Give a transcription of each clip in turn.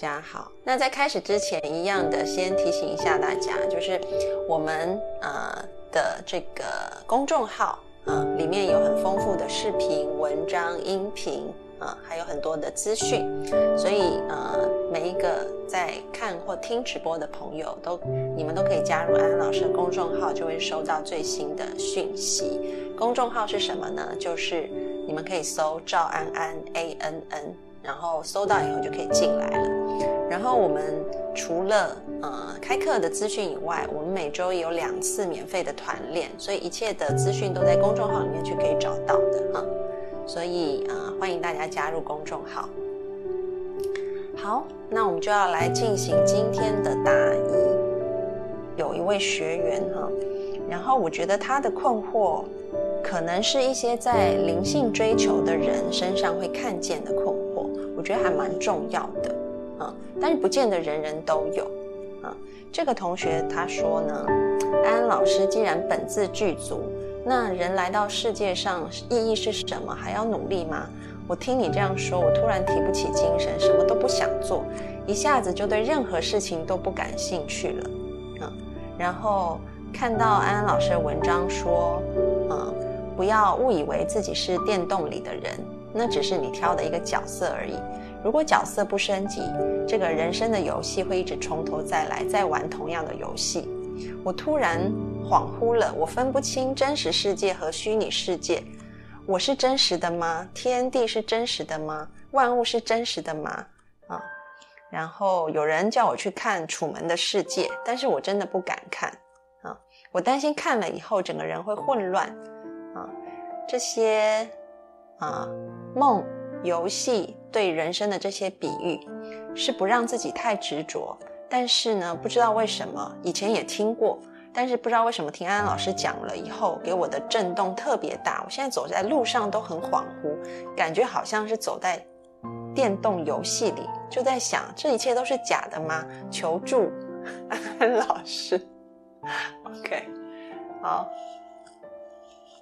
家好，那在开始之前，一样的先提醒一下大家，就是我们呃的这个公众号啊，里面有很丰富的视频、文章、音频啊，还有很多的资讯，所以呃每一个在看或听直播的朋友，都你们都可以加入安安老师的公众号，就会收到最新的讯息。公众号是什么呢？就是你们可以搜赵安安 A N N。然后搜到以后就可以进来了。然后我们除了呃开课的资讯以外，我们每周有两次免费的团练，所以一切的资讯都在公众号里面去可以找到的哈。所以啊，欢迎大家加入公众号。好，那我们就要来进行今天的答疑。有一位学员哈，然后我觉得他的困惑，可能是一些在灵性追求的人身上会看见的困惑。我觉得还蛮重要的，啊，但是不见得人人都有，啊，这个同学他说呢，安安老师既然本自具足，那人来到世界上意义是什么？还要努力吗？我听你这样说，我突然提不起精神，什么都不想做，一下子就对任何事情都不感兴趣了，啊，然后看到安安老师的文章说，啊，不要误以为自己是电动里的人。那只是你挑的一个角色而已。如果角色不升级，这个人生的游戏会一直从头再来，再玩同样的游戏。我突然恍惚了，我分不清真实世界和虚拟世界。我是真实的吗？天地是真实的吗？万物是真实的吗？啊！然后有人叫我去看《楚门的世界》，但是我真的不敢看啊！我担心看了以后整个人会混乱啊！这些。啊，梦游戏对人生的这些比喻，是不让自己太执着。但是呢，不知道为什么以前也听过，但是不知道为什么听安安老师讲了以后，给我的震动特别大。我现在走在路上都很恍惚，感觉好像是走在电动游戏里，就在想这一切都是假的吗？求助安安老师。OK，好，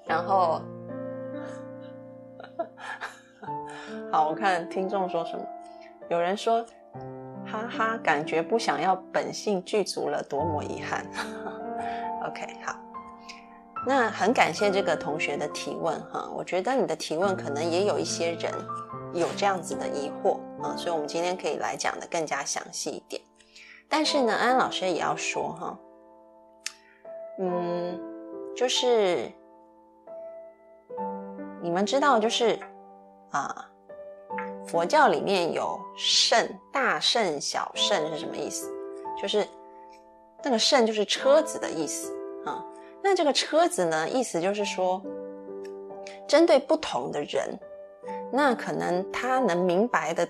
然后。我看听众说什么。有人说：“哈哈，感觉不想要本性具足了，多么遗憾。”OK，好。那很感谢这个同学的提问哈。我觉得你的提问可能也有一些人有这样子的疑惑啊，所以我们今天可以来讲的更加详细一点。但是呢，安安老师也要说哈，嗯，就是你们知道，就是啊。佛教里面有圣、大圣、小圣是什么意思？就是那个圣就是车子的意思啊。那这个车子呢，意思就是说，针对不同的人，那可能他能明白的，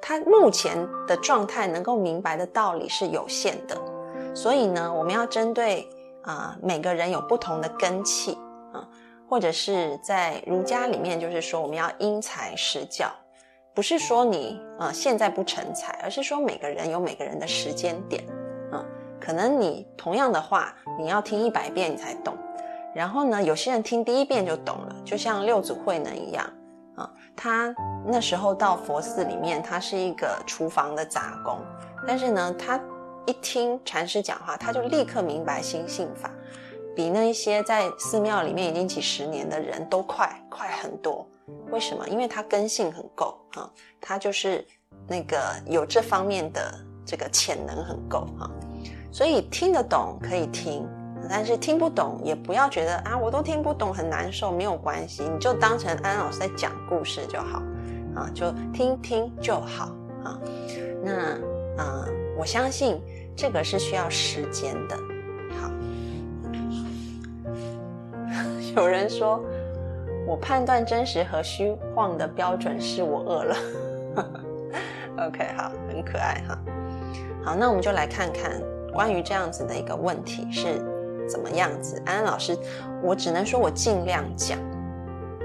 他目前的状态能够明白的道理是有限的。所以呢，我们要针对啊每个人有不同的根气啊，或者是在儒家里面，就是说我们要因材施教。不是说你啊现在不成才，而是说每个人有每个人的时间点，啊，可能你同样的话你要听一百遍你才懂，然后呢，有些人听第一遍就懂了，就像六祖慧能一样，啊，他那时候到佛寺里面，他是一个厨房的杂工，但是呢，他一听禅师讲话，他就立刻明白心性法，比那一些在寺庙里面已经几十年的人都快快很多。为什么？因为他根性很够啊，他就是那个有这方面的这个潜能很够哈，所以听得懂可以听，但是听不懂也不要觉得啊，我都听不懂很难受，没有关系，你就当成安老师在讲故事就好啊，就听听就好啊。那啊，我相信这个是需要时间的。好，有人说，我判断真实和虚晃的标准是我饿了。OK，好，很可爱哈。好，那我们就来看看关于这样子的一个问题是怎么样子。安安老师，我只能说我尽量讲。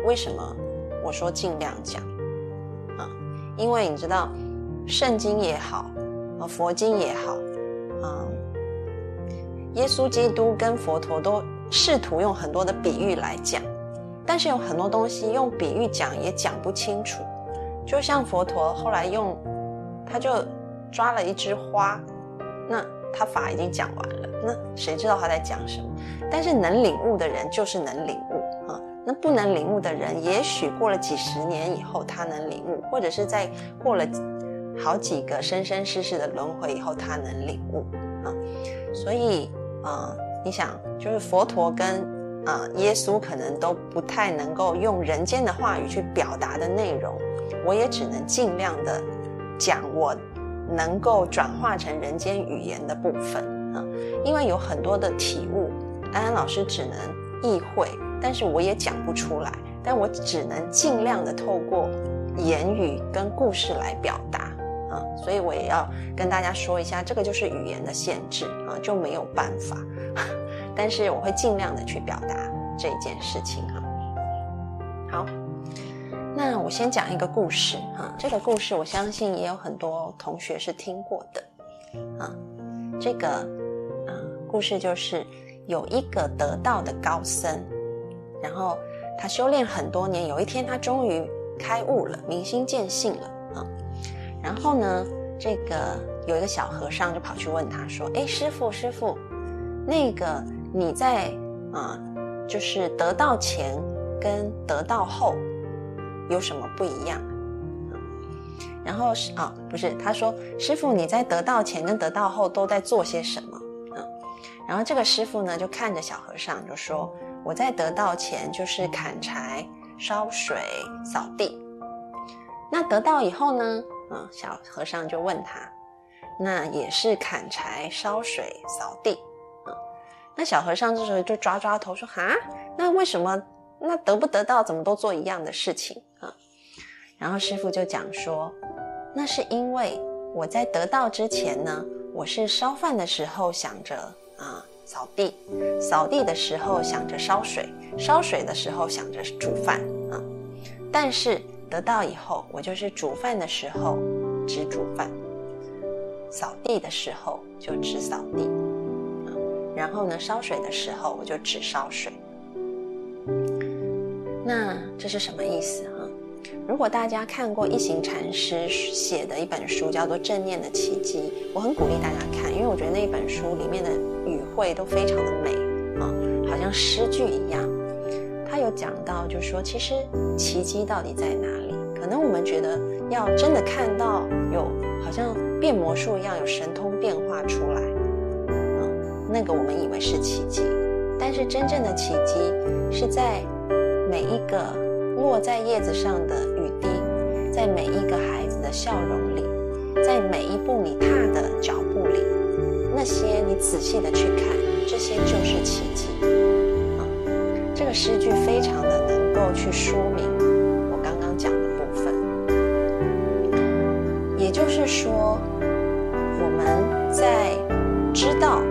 为什么我说尽量讲啊？因为你知道，圣经也好，啊，佛经也好，啊，耶稣基督跟佛陀都试图用很多的比喻来讲，但是有很多东西用比喻讲也讲不清楚。就像佛陀后来用，他就抓了一枝花，那他法已经讲完了，那谁知道他在讲什么？但是能领悟的人就是能领悟啊，那不能领悟的人，也许过了几十年以后他能领悟，或者是在过了好几个生生世世的轮回以后他能领悟啊。所以啊，你想，就是佛陀跟啊耶稣可能都不太能够用人间的话语去表达的内容。我也只能尽量的讲我能够转化成人间语言的部分啊，因为有很多的体悟，安安老师只能意会，但是我也讲不出来，但我只能尽量的透过言语跟故事来表达啊，所以我也要跟大家说一下，这个就是语言的限制啊，就没有办法，但是我会尽量的去表达这件事情哈，好。那我先讲一个故事哈，这个故事我相信也有很多同学是听过的，啊，这个啊故事就是有一个得道的高僧，然后他修炼很多年，有一天他终于开悟了，明心见性了啊，然后呢，这个有一个小和尚就跑去问他说：“哎，师傅师傅，那个你在啊，就是得到前跟得到后。”有什么不一样？然后是啊，不是，他说师傅你在得到前跟得到后都在做些什么？嗯，然后这个师傅呢就看着小和尚就说我在得到前就是砍柴、烧水、扫地。那得到以后呢？嗯，小和尚就问他，那也是砍柴、烧水、扫地。那小和尚这时候就抓抓头说哈，那为什么？那得不得到，怎么都做一样的事情啊？然后师傅就讲说，那是因为我在得到之前呢，我是烧饭的时候想着啊扫地，扫地的时候想着烧水，烧水的时候想着煮饭啊。但是得到以后，我就是煮饭的时候只煮饭，扫地的时候就只扫地，然后呢烧水的时候我就只烧水。那这是什么意思哈？如果大家看过一行禅师写的一本书，叫做《正念的奇迹》，我很鼓励大家看，因为我觉得那本书里面的语汇都非常的美啊，好像诗句一样。他有讲到，就是说，其实奇迹到底在哪里？可能我们觉得要真的看到有好像变魔术一样有神通变化出来，那个我们以为是奇迹，但是真正的奇迹是在。每一个落在叶子上的雨滴，在每一个孩子的笑容里，在每一步你踏的脚步里，那些你仔细的去看，这些就是奇迹啊！这个诗句非常的能够去说明我刚刚讲的部分，也就是说，我们在知道，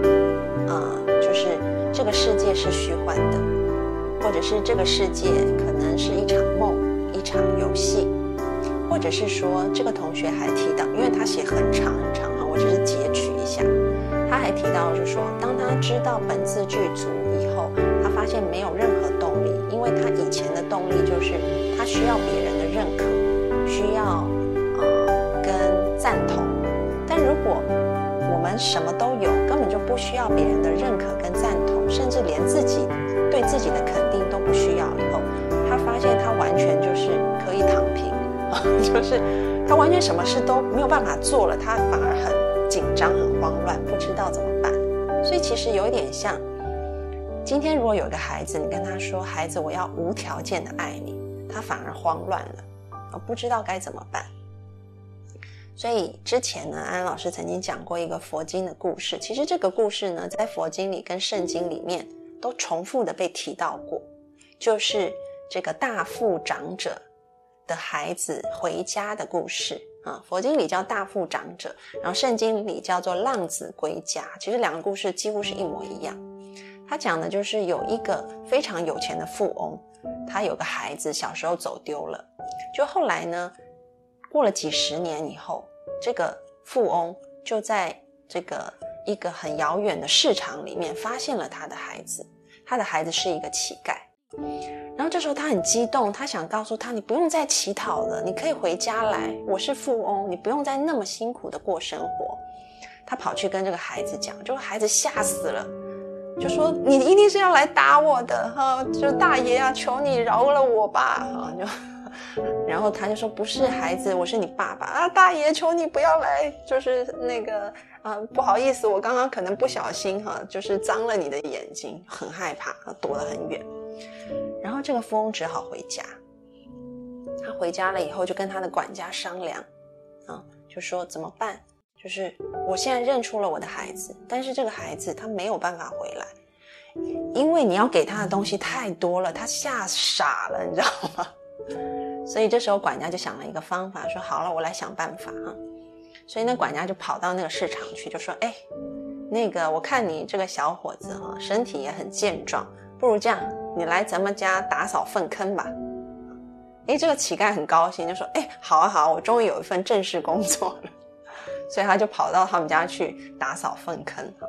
世界是虚幻的。或者是这个世界可能是一场梦，一场游戏，或者是说这个同学还提到，因为他写很长很长啊，我只是截取一下。他还提到，就是说，当他知道本自具足以后，他发现没有任何动力，因为他以前的动力就是他需要别人的认可，需要呃跟赞同。但如果我们什么都有，根本就不需要别人的认可跟赞，甚至连自己。对自己的肯定都不需要，以后他发现他完全就是可以躺平，就是他完全什么事都没有办法做了，他反而很紧张、很慌乱，不知道怎么办。所以其实有一点像，今天如果有一个孩子，你跟他说：“孩子，我要无条件的爱你”，他反而慌乱了，不知道该怎么办。所以之前呢，安安老师曾经讲过一个佛经的故事，其实这个故事呢，在佛经里跟圣经里面。都重复的被提到过，就是这个大富长者的孩子回家的故事啊。佛经里叫大富长者，然后圣经里叫做浪子归家。其实两个故事几乎是一模一样。他讲的就是有一个非常有钱的富翁，他有个孩子小时候走丢了，就后来呢，过了几十年以后，这个富翁就在这个一个很遥远的市场里面发现了他的孩子。他的孩子是一个乞丐，然后这时候他很激动，他想告诉他：“你不用再乞讨了，你可以回家来。我是富翁，你不用再那么辛苦的过生活。”他跑去跟这个孩子讲，这个孩子吓死了，就说：“你一定是要来打我的哈！就大爷啊，求你饶了我吧！”啊，就。然后他就说：“不是孩子，我是你爸爸啊！大爷，求你不要来，就是那个啊，不好意思，我刚刚可能不小心哈，就是脏了你的眼睛，很害怕，躲得很远。然后这个富翁只好回家。他回家了以后，就跟他的管家商量，啊，就说怎么办？就是我现在认出了我的孩子，但是这个孩子他没有办法回来，因为你要给他的东西太多了，他吓傻了，你知道吗？”所以这时候管家就想了一个方法，说好了，我来想办法哈。所以那管家就跑到那个市场去，就说：“哎，那个我看你这个小伙子哈，身体也很健壮，不如这样，你来咱们家打扫粪坑吧。”哎，这个乞丐很高兴，就说：“哎，好啊好啊，我终于有一份正式工作了。”所以他就跑到他们家去打扫粪坑哈。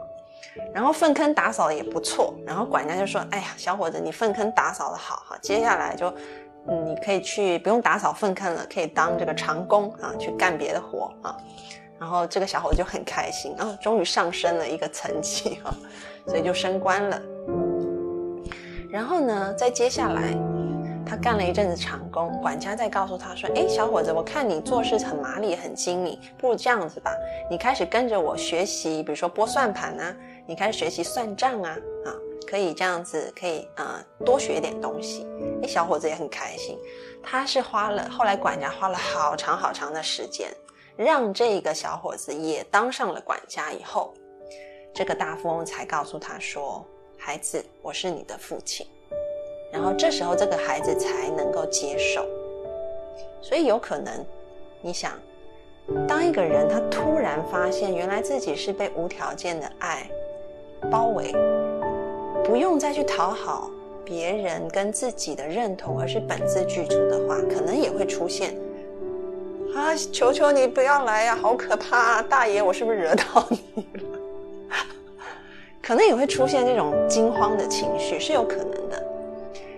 然后粪坑打扫的也不错，然后管家就说：“哎呀，小伙子，你粪坑打扫的好哈，接下来就。”你可以去不用打扫粪坑了，可以当这个长工啊，去干别的活啊。然后这个小伙子就很开心啊，终于上升了一个层级啊，所以就升官了。然后呢，在接下来，他干了一阵子长工，管家再告诉他说：“哎，小伙子，我看你做事很麻利，很精明，不如这样子吧，你开始跟着我学习，比如说拨算盘啊，你开始学习算账啊，啊。”可以这样子，可以呃多学点东西。哎，小伙子也很开心。他是花了后来管家花了好长好长的时间，让这个小伙子也当上了管家。以后，这个大富翁才告诉他说：“孩子，我是你的父亲。”然后这时候这个孩子才能够接受。所以有可能，你想，当一个人他突然发现原来自己是被无条件的爱包围。不用再去讨好别人跟自己的认同，而是本自具足的话，可能也会出现啊！求求你不要来呀，好可怕！啊大爷，我是不是惹到你了？可能也会出现这种惊慌的情绪，是有可能的。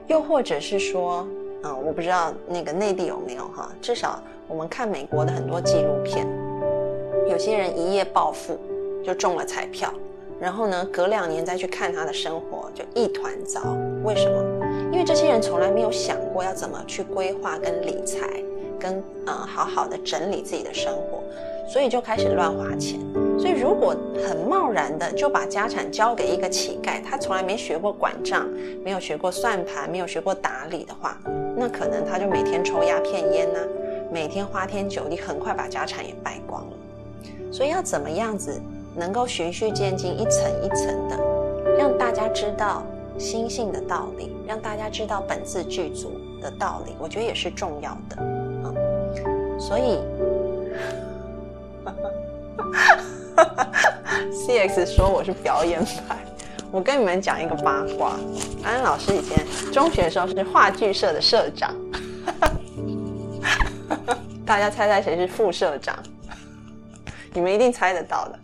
又或者是说，嗯，我不知道那个内地有没有哈？至少我们看美国的很多纪录片，有些人一夜暴富，就中了彩票。然后呢，隔两年再去看他的生活，就一团糟。为什么？因为这些人从来没有想过要怎么去规划跟理财，跟呃好好的整理自己的生活，所以就开始乱花钱。所以如果很贸然的就把家产交给一个乞丐，他从来没学过管账，没有学过算盘，没有学过打理的话，那可能他就每天抽鸦片烟呐，每天花天酒地，很快把家产也败光了。所以要怎么样子？能够循序渐进，一层一层的，让大家知道心性的道理，让大家知道本自具足的道理，我觉得也是重要的。嗯，所以哈哈，C X 说我是表演派。我跟你们讲一个八卦，安老师以前中学的时候是话剧社的社长，哈哈哈大家猜猜谁是副社长？你们一定猜得到的。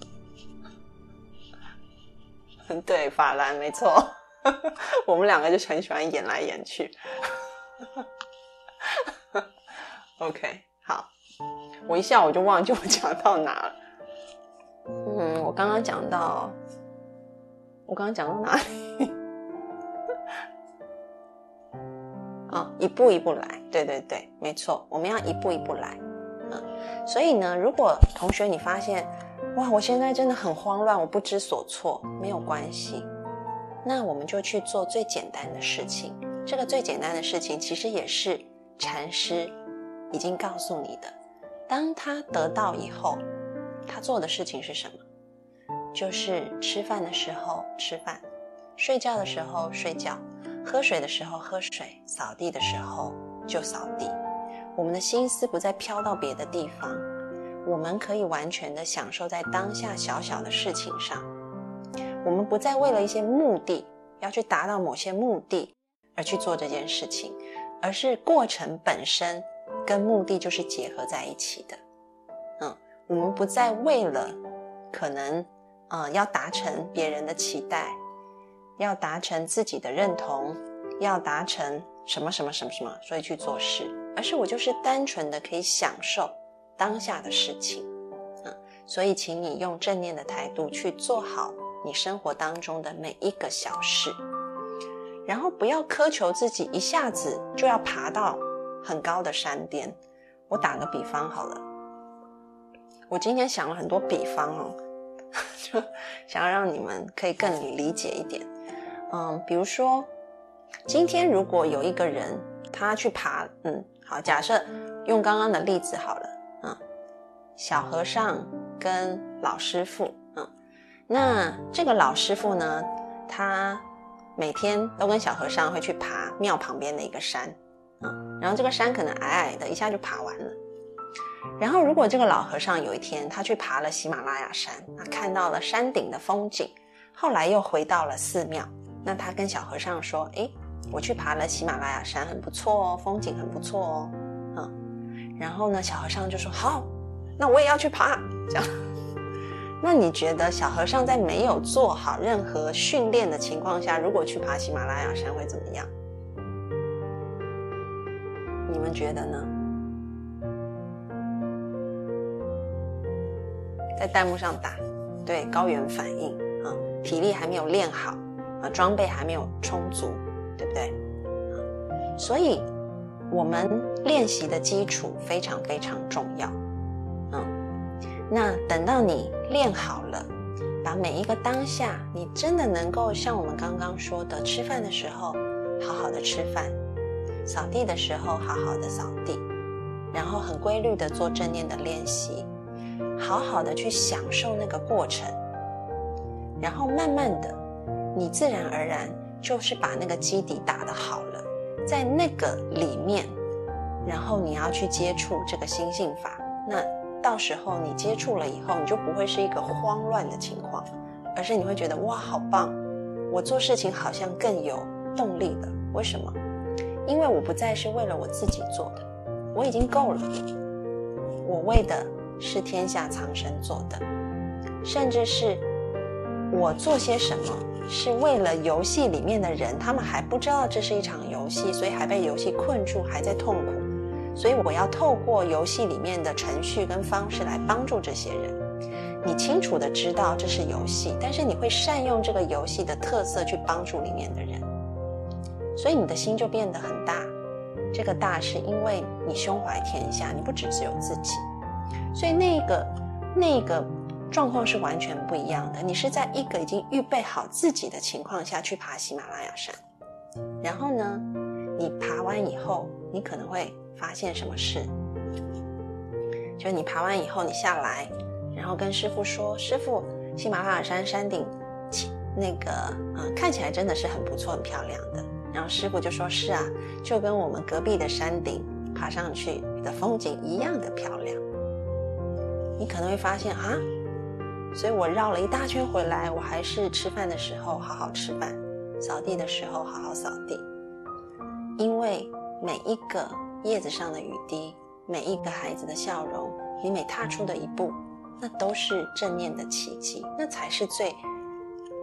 对，法兰没错，我们两个就很喜欢演来演去。OK，好，我一下我就忘记我讲到哪了。嗯，我刚刚讲到，我刚刚讲到哪里？啊，一步一步来。对对对，没错，我们要一步一步来。嗯，所以呢，如果同学你发现。哇，我现在真的很慌乱，我不知所措。没有关系，那我们就去做最简单的事情。这个最简单的事情，其实也是禅师已经告诉你的。当他得到以后，他做的事情是什么？就是吃饭的时候吃饭，睡觉的时候睡觉，喝水的时候喝水，扫地的时候就扫地。我们的心思不再飘到别的地方，我们可以完全的享受在当下小小的事情上。我们不再为了一些目的要去达到某些目的而去做这件事情，而是过程本身跟目的就是结合在一起的。嗯，我们不再为了可能呃要达成别人的期待，要达成自己的认同，要达成什么什么什么什么，所以去做事。而是我就是单纯的可以享受当下的事情，啊，所以请你用正念的态度去做好你生活当中的每一个小事，然后不要苛求自己一下子就要爬到很高的山巅。我打个比方好了，我今天想了很多比方哦，就想要让你们可以更理解一点。嗯，比如说今天如果有一个人他去爬，嗯。好，假设用刚刚的例子好了，小和尚跟老师傅，嗯，那这个老师傅呢，他每天都跟小和尚会去爬庙旁边的一个山，嗯，然后这个山可能矮矮的，一下就爬完了。然后如果这个老和尚有一天他去爬了喜马拉雅山，啊，看到了山顶的风景，后来又回到了寺庙，那他跟小和尚说，哎。我去爬了喜马拉雅山，很不错哦，风景很不错哦，嗯，然后呢，小和尚就说好，那我也要去爬，这样。那你觉得小和尚在没有做好任何训练的情况下，如果去爬喜马拉雅山会怎么样？你们觉得呢？在弹幕上打，对，高原反应啊，体力还没有练好啊，装备还没有充足。对不对？所以，我们练习的基础非常非常重要。那等到你练好了，把每一个当下，你真的能够像我们刚刚说的，吃饭的时候好好的吃饭，扫地的时候好好的扫地，然后很规律的做正念的练习，好好的去享受那个过程，然后慢慢的，你自然而然。就是把那个基底打得好了，在那个里面，然后你要去接触这个心性法，那到时候你接触了以后，你就不会是一个慌乱的情况，而是你会觉得哇，好棒！我做事情好像更有动力了。为什么？因为我不再是为了我自己做的，我已经够了。我为的是天下苍生做的，甚至是我做些什么。是为了游戏里面的人，他们还不知道这是一场游戏，所以还被游戏困住，还在痛苦。所以我要透过游戏里面的程序跟方式来帮助这些人。你清楚的知道这是游戏，但是你会善用这个游戏的特色去帮助里面的人，所以你的心就变得很大。这个大是因为你胸怀天下，你不只只有自己，所以那个那个。状况是完全不一样的。你是在一个已经预备好自己的情况下去爬喜马拉雅山，然后呢，你爬完以后，你可能会发现什么事？就你爬完以后，你下来，然后跟师傅说：“师傅，喜马拉雅山山顶，那个啊，看起来真的是很不错、很漂亮的。”然后师傅就说：“是啊，就跟我们隔壁的山顶爬上去的风景一样的漂亮。”你可能会发现啊。所以我绕了一大圈回来，我还是吃饭的时候好好吃饭，扫地的时候好好扫地。因为每一个叶子上的雨滴，每一个孩子的笑容，你每踏出的一步，那都是正念的奇迹，那才是最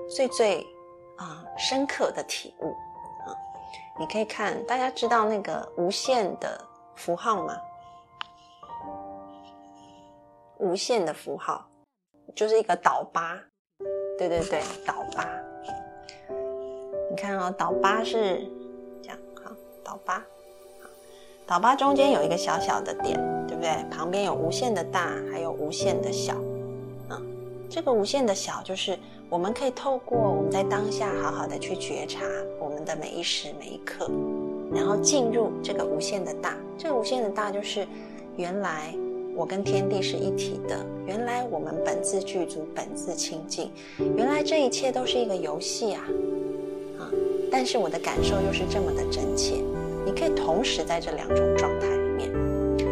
最最啊深刻的体悟啊！你可以看，大家知道那个无限的符号吗？无限的符号。就是一个倒八，对对对，倒八。你看哦，倒八是这样，好，倒八，倒八中间有一个小小的点，对不对？旁边有无限的大，还有无限的小，啊，这个无限的小就是我们可以透过我们在当下好好的去觉察我们的每一时每一刻，然后进入这个无限的大。这个无限的大就是原来。我跟天地是一体的。原来我们本自具足，本自清净。原来这一切都是一个游戏！啊，啊，但是我的感受又是这么的真切。你可以同时在这两种状态里面，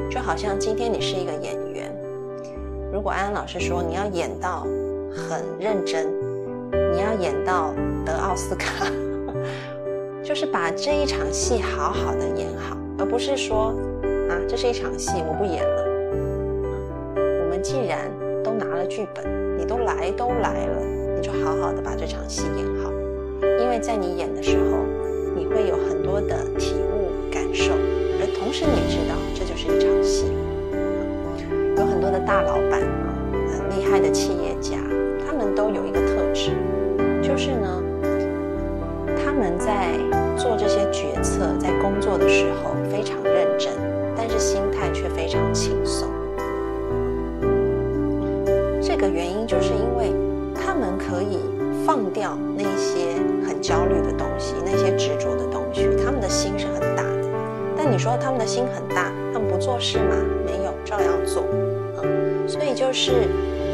就好像今天你是一个演员，如果安安老师说你要演到很认真，你要演到得奥斯卡，就是把这一场戏好好的演好，而不是说啊，这是一场戏，我不演了。我们既然都拿了剧本，你都来都来了，你就好好的把这场戏演好，因为在你演的时候，你会有很多的体悟感受，而同时你知道这就是一场戏。有很多的大老板，很厉害的企业家，他们都有一个特质，就是呢，他们在做这些决策、在工作的时候非常认真，但是心态却非常轻你说他们的心很大，他们不做事吗？没有，照样做。嗯，所以就是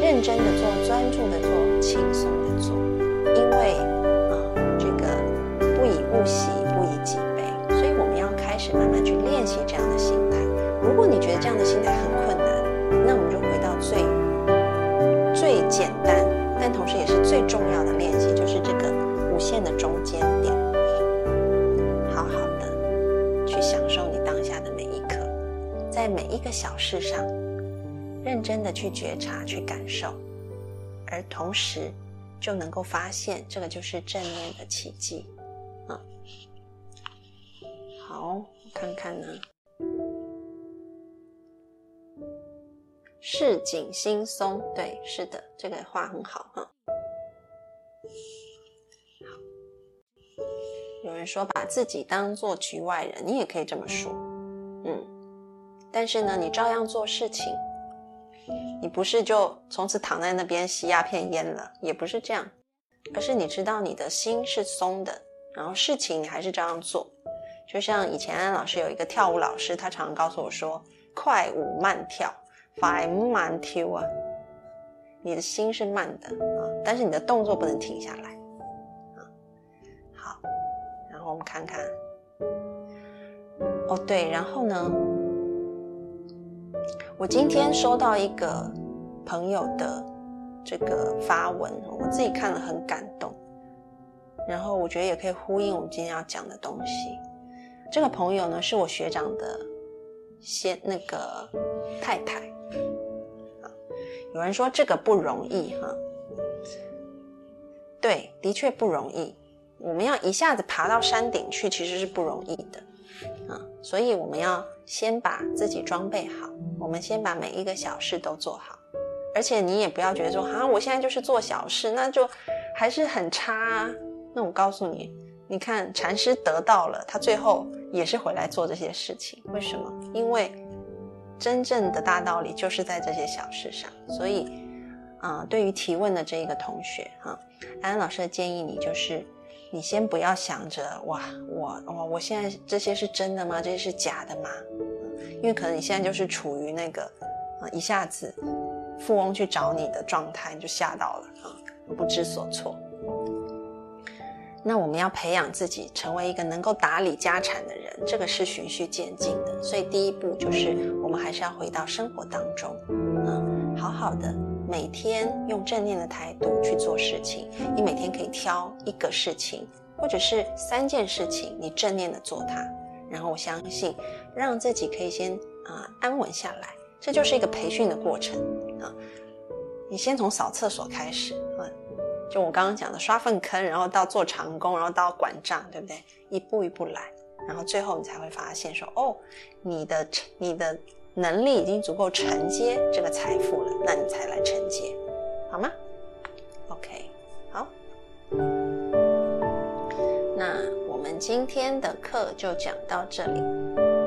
认真的做，专注的做，轻松的做。因为啊，这个不以物喜，不以己悲，所以我们要开始慢慢去练习这样的心态。如果你觉得这样的心态很困难，那我们就回到最。最简单，但同时也是最重要的练习，就是这个无限的中间在每一个小事上，认真的去觉察、去感受，而同时就能够发现，这个就是正念的奇迹。嗯，好，看看呢。市井心松，对，是的，这个话很好哈。好，有人说把自己当做局外人，你也可以这么说，嗯。但是呢，你照样做事情，你不是就从此躺在那边吸鸦片烟了，也不是这样，而是你知道你的心是松的，然后事情你还是照样做。就像以前老师有一个跳舞老师，他常常告诉我说：“快舞慢跳。”快慢跳啊！你的心是慢的啊，但是你的动作不能停下来啊。好，然后我们看看。哦，对，然后呢？我今天收到一个朋友的这个发文，我自己看了很感动，然后我觉得也可以呼应我们今天要讲的东西。这个朋友呢，是我学长的先那个太太。有人说这个不容易哈，对，的确不容易。我们要一下子爬到山顶去，其实是不容易的啊。所以我们要先把自己装备好，我们先把每一个小事都做好。而且你也不要觉得说，啊，我现在就是做小事，那就还是很差啊。那我告诉你，你看禅师得到了，他最后也是回来做这些事情。为什么？因为。真正的大道理就是在这些小事上，所以，啊，对于提问的这一个同学，哈，安安老师的建议你就是，你先不要想着哇，我我我现在这些是真的吗？这些是假的吗？因为可能你现在就是处于那个，啊，一下子富翁去找你的状态，你就吓到了啊，不知所措。那我们要培养自己成为一个能够打理家产的人，这个是循序渐进的。所以第一步就是我们还是要回到生活当中，嗯，好好的每天用正念的态度去做事情。你每天可以挑一个事情，或者是三件事情，你正念的做它。然后我相信，让自己可以先啊安稳下来，这就是一个培训的过程啊。你先从扫厕所开始啊。就我刚刚讲的，刷粪坑，然后到做长工，然后到管账，对不对？一步一步来，然后最后你才会发现说，哦，你的你的能力已经足够承接这个财富了，那你才来承接，好吗？OK，好。那我们今天的课就讲到这里。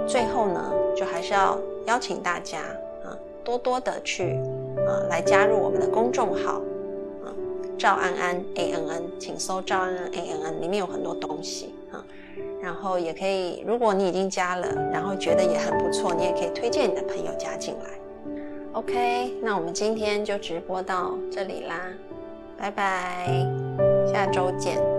最后呢，就还是要邀请大家啊，多多的去啊来加入我们的公众号啊。赵安安 A N N，请搜赵安安 A N N，里面有很多东西。然后也可以，如果你已经加了，然后觉得也很不错，你也可以推荐你的朋友加进来。OK，那我们今天就直播到这里啦，拜拜，下周见。